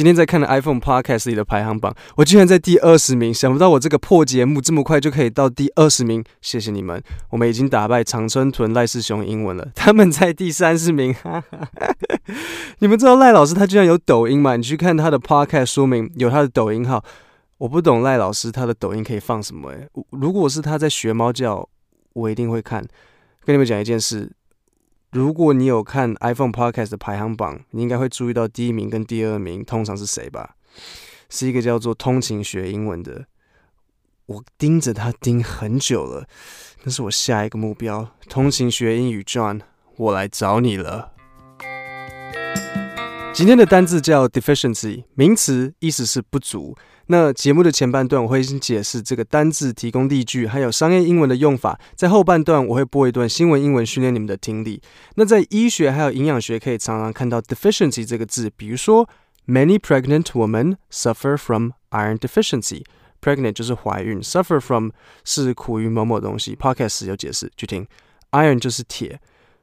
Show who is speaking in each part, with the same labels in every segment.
Speaker 1: 今天在看的 iPhone Podcast 里的排行榜，我居然在第二十名，想不到我这个破节目这么快就可以到第二十名，谢谢你们，我们已经打败长春屯赖世雄英文了，他们在第三十名，哈哈。你们知道赖老师他居然有抖音吗？你去看他的 Podcast 说明有他的抖音号，我不懂赖老师他的抖音可以放什么诶、如果是他在学猫叫，我一定会看。跟你们讲一件事。如果你有看 iPhone Podcast 的排行榜，你应该会注意到第一名跟第二名通常是谁吧？是一个叫做通勤学英文的，我盯着他盯很久了，那是我下一个目标。通勤学英语 John，我来找你了。今天的单字叫 deficiency，名词，意思是不足。那节目的前半段我会先解释这个单字，提供例句，还有商业英文的用法。在后半段我会播一段新闻英文训练你们的听力。那在医学还有营养学可以常常看到 deficiency 这个字，比如说 Many pregnant women suffer from iron deficiency。Pregnant 就是怀孕，suffer from 是苦于某某东西。Podcast 有解释，去听。Iron 就是铁，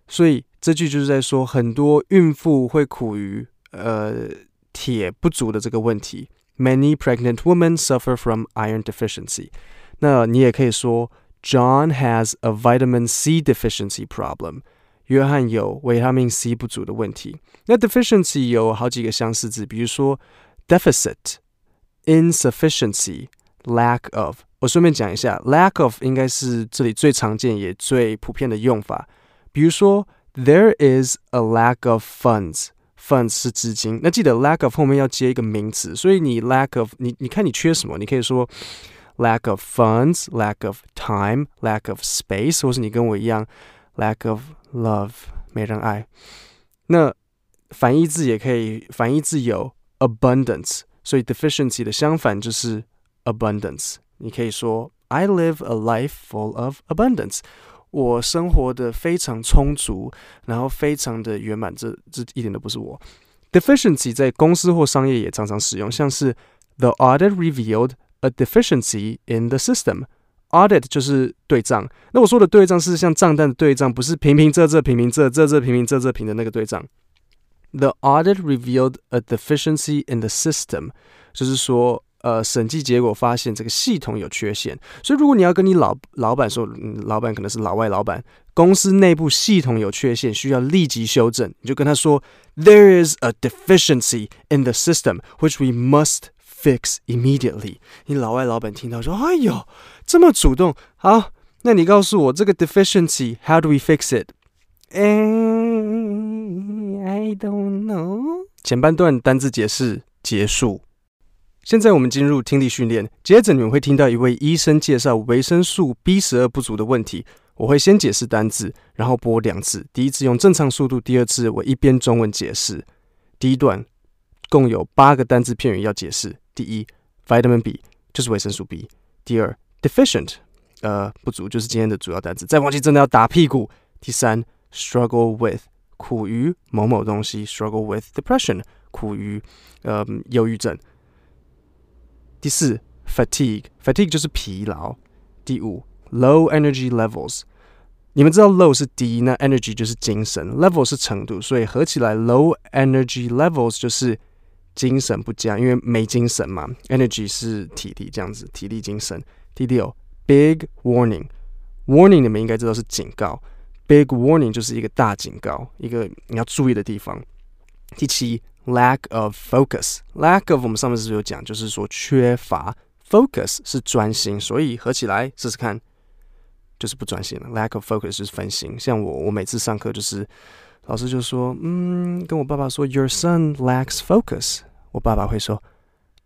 Speaker 1: 所以这句就是在说很多孕妇会苦于呃铁不足的这个问题。Many pregnant women suffer from iron deficiency。那你也可以说，John has a vitamin C deficiency problem。约翰有维他命 C 不足的问题。那 deficiency 有好几个相似字，比如说 deficit、insufficiency、lack of。我顺便讲一下，lack of 应该是这里最常见也最普遍的用法。比如说，There is a lack of funds。 funds 是资金，那记得 lack of 后面要接一个名词，所以你 lack of 你你看你缺什么，你可以说 lack of funds，lack of time，lack of space，或是你跟我一样 lack of love，没人爱。那反义字也可以，反义字有 abundance，所以 deficiency 的相反就是 abundance。你可以说 I live a life full of abundance。 我生活的非常充足，然后非常的圆满，这这一点都不是我。Deficiency 在公司或商业也常常使用，像是 The audit revealed a deficiency in the system。Audit 就是对账，那我说的对账是像账单的对账，不是平平仄仄平平仄仄仄平平仄仄平的那个对账。The audit revealed a deficiency in the system，就是说。呃，审计结果发现这个系统有缺陷，所以如果你要跟你老老板说，嗯，老板可能是老外老板，公司内部系统有缺陷，需要立即修正，你就跟他说，There is a deficiency in the system which we must fix immediately。你老外老板听到说，哎呦，这么主动，好，那你告诉我这个 deficiency，how do we fix it？嗯，I don't know。前半段单字解释结束。现在我们进入听力训练，接着你们会听到一位医生介绍维生素 B 十二不足的问题。我会先解释单字，然后播两次。第一次用正常速度，第二次我一边中文解释。第一段共有八个单字片语要解释。第一，vitamin B 就是维生素 B。第二，deficient 呃不足就是今天的主要单字。再忘记真的要打屁股。第三，struggle with 苦于某某东西，struggle with depression 苦于呃忧郁症。第四，fatigue，fatigue 就是疲劳。第五，low energy levels，你们知道 low 是低，那 energy 就是精神，level 是程度，所以合起来 low energy levels 就是精神不佳，因为没精神嘛。energy 是体力这样子，体力精神。第六，big warning，warning 你们应该知道是警告，big warning 就是一个大警告，一个你要注意的地方。第七。Lack of focus，lack of 我们上面是有讲，就是说缺乏 focus 是专心，所以合起来试试看，就是不专心了。Lack of focus 是分心。像我，我每次上课就是老师就说，嗯，跟我爸爸说，Your son lacks focus。我爸爸会说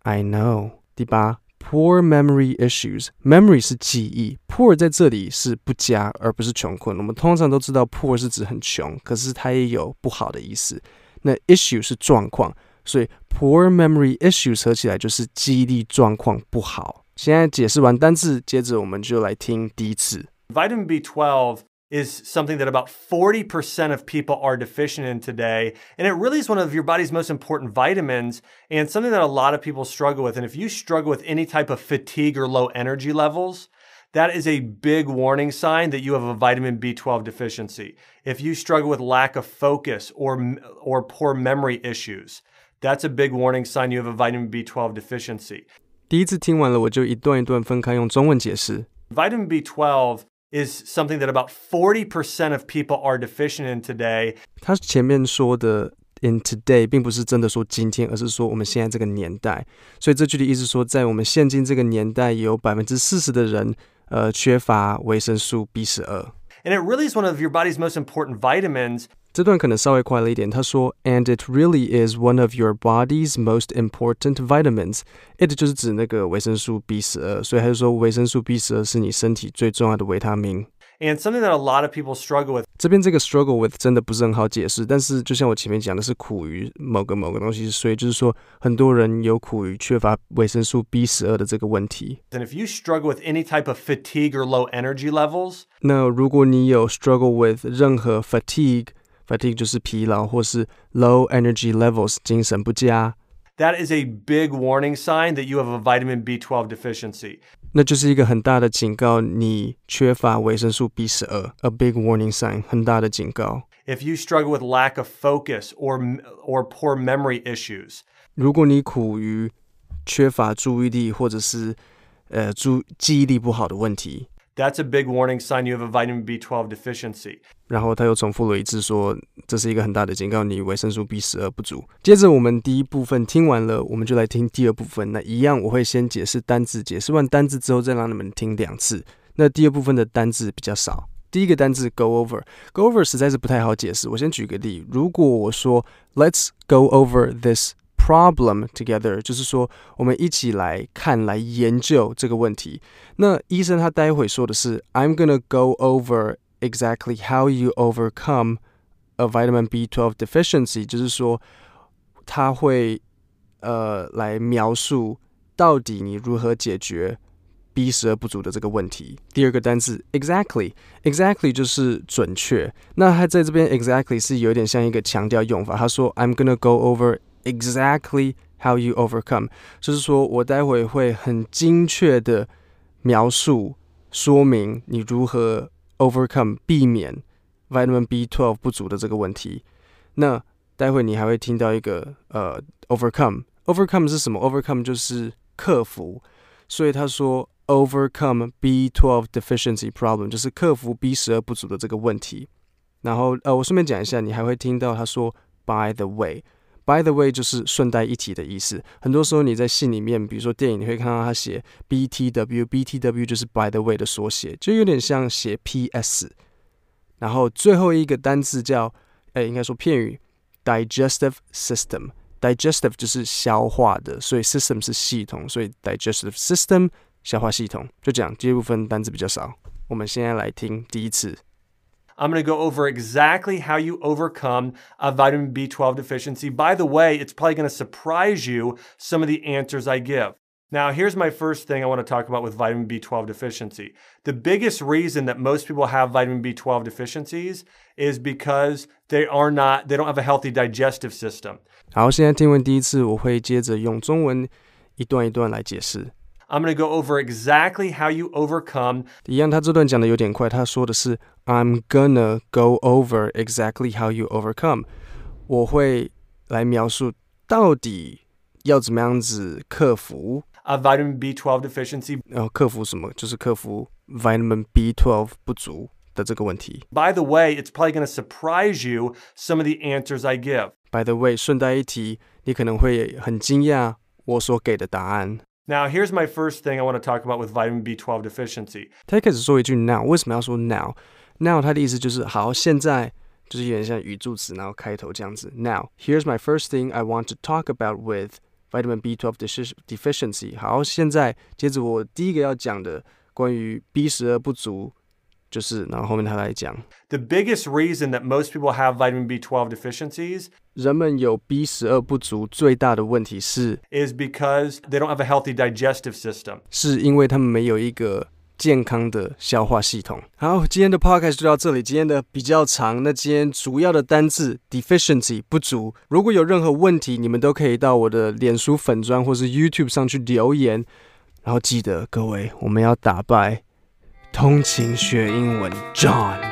Speaker 1: ，I know。第八，poor memory issues，memory 是记忆，poor 在这里是不佳，而不是穷困。我们通常都知道 poor 是指很穷，可是它也有不好的意思。那 issue 是状况，所以 poor memory issues 合起来就是记忆力状况不好。现在解释完单字，接着我们就来听第一次。
Speaker 2: Vitamin B12 is something that about 40% of people are deficient in today, and it really is one of your body's most important vitamins and something that a lot of people struggle with. And if you struggle with any type of fatigue or low energy levels, that is a big warning sign that you have a vitamin B12 deficiency. If you struggle with lack of focus or, or poor memory issues, That's a big warning sign you have a vitamin B12 deficiency.
Speaker 1: 第一次听完了，我就一段一段分开用中文解释。
Speaker 2: Vitamin B12 is something that about 40% of people are deficient in today.
Speaker 1: 他前面说的 in today 并不是真的说今天，而是说我们现在这个年代。所以这句的意思说，在我们现今这个年代，有百分之四十的人， 呃，缺乏维生素 B 十二。
Speaker 2: And it really is one of your body's most important vitamins.
Speaker 1: 这段可能稍微快了一点。他说，And it really is one of your body's most important vitamins. It 就是指那个维生素 B 十二，所以他就说维生素 B 十二是你身体最重要的维他命。
Speaker 2: And something that a lot of people struggle with.
Speaker 1: 这边这个 struggle with 真的不是很好解释，但是就像我前面讲的是苦于某个某个东西，所以就是说很多人有苦于缺乏维生素 B 十二的这个问题。
Speaker 2: And if you struggle with any type of fatigue or low energy levels.
Speaker 1: 那如果你有 struggle with 任何 fatigue，fatigue 就是疲劳，或是 low energy levels 精神不佳。
Speaker 2: That is a big warning sign that you have a vitamin B12 deficiency.
Speaker 1: 那就是一个很大的警告，你缺乏维生素 B 十二，a big warning sign，很大的警告。
Speaker 2: If you struggle with lack of focus or or poor memory issues，
Speaker 1: 如果你苦于缺乏注意力或者是呃注记忆力不好的问题。
Speaker 2: That's a big warning sign you have a vitamin B12 deficiency.
Speaker 1: 然后他又重复了一次说，这是一个很大的警告，你维生素 B 十二不足。接着我们第一部分听完了，我们就来听第二部分。那一样我会先解释单字，解释完单字之后再让你们听两次。那第二部分的单字比较少。第一个单字 go over，go over 实在是不太好解释。我先举个例，如果我说 Let's go over this。Problem together，就是说我们一起来看、来研究这个问题。那医生他待会说的是，I'm gonna go over exactly how you overcome a vitamin B12 deficiency，就是说他会呃来描述到底你如何解决 B 十二不足的这个问题。第二个单词 exactly，exactly 就是准确。那他在这边 exactly 是有点像一个强调用法。他说 I'm gonna go over。 Exactly how you overcome，就是说我待会会很精确的描述说明你如何 overcome 避免 vitamin B12 不足的这个问题。那待会你还会听到一个呃 overcome，overcome 是什么？overcome 就是克服，所以他说 overcome B12 deficiency problem 就是克服 B 十二不足的这个问题。然后呃，我顺便讲一下，你还会听到他说 by the way。By the way，就是顺带一提的意思。很多时候你在信里面，比如说电影，你会看到他写 BTW，BTW 就是 By the way 的缩写，就有点像写 PS。然后最后一个单字叫，哎，应该说片语，digestive system。digestive 就是消化的，所以 system 是系统，所以 digestive system 消化系统。就这样，这部分单字比较少。我们现在来听第一次。
Speaker 2: I'm going to go over exactly how you overcome a vitamin B12 deficiency. By the way, it's probably going to surprise you some of the answers I give. Now, here's my first thing I want to talk about with vitamin B12 deficiency. The biggest reason that most people have vitamin B12 deficiencies is because they are not, they don't have a healthy digestive system.
Speaker 1: 好，现在听完第一次，我会接着用中文一段一段来解释。
Speaker 2: I'm going to go over exactly how you overcome.
Speaker 1: 一样，他这段讲的有点快。他说的是 I'm gonna go over exactly how you overcome。我会来描述到底要怎么样子克服
Speaker 2: a vitamin B12 deficiency。
Speaker 1: 然后克服什么？就是克服 vitamin B12 不足的这个问题。
Speaker 2: By the way, it's probably going to surprise you some of the answers I give.
Speaker 1: By the way，顺带一提，你可能会很惊讶我所给的答案。
Speaker 2: Now, here's my first thing I want to talk about with vitamin B12 deficiency.
Speaker 1: 他一开始说一句 now，为什么要说 now？now 他的意思就是好，现在就是有点像语助词，然后开头这样子。Now, here's my first thing I want to talk about with vitamin B12 deficiency. 好，现在接着我第一个要讲的关于 B 十二不足。 就是，然后后面他来讲
Speaker 2: ，The biggest reason that most people have vitamin B12 deficiencies，
Speaker 1: 人们有 B 十二不足最大的问题是
Speaker 2: ，is because they don't have a healthy digestive system，
Speaker 1: 是因为他们没有一个健康的消化系统。好，今天的 podcast 就到这里，今天的比较长，那今天主要的单字 deficiency 不足，如果有任何问题，你们都可以到我的脸书粉砖或是 YouTube 上去留言，然后记得各位，我们要打败。通勤学英文，John。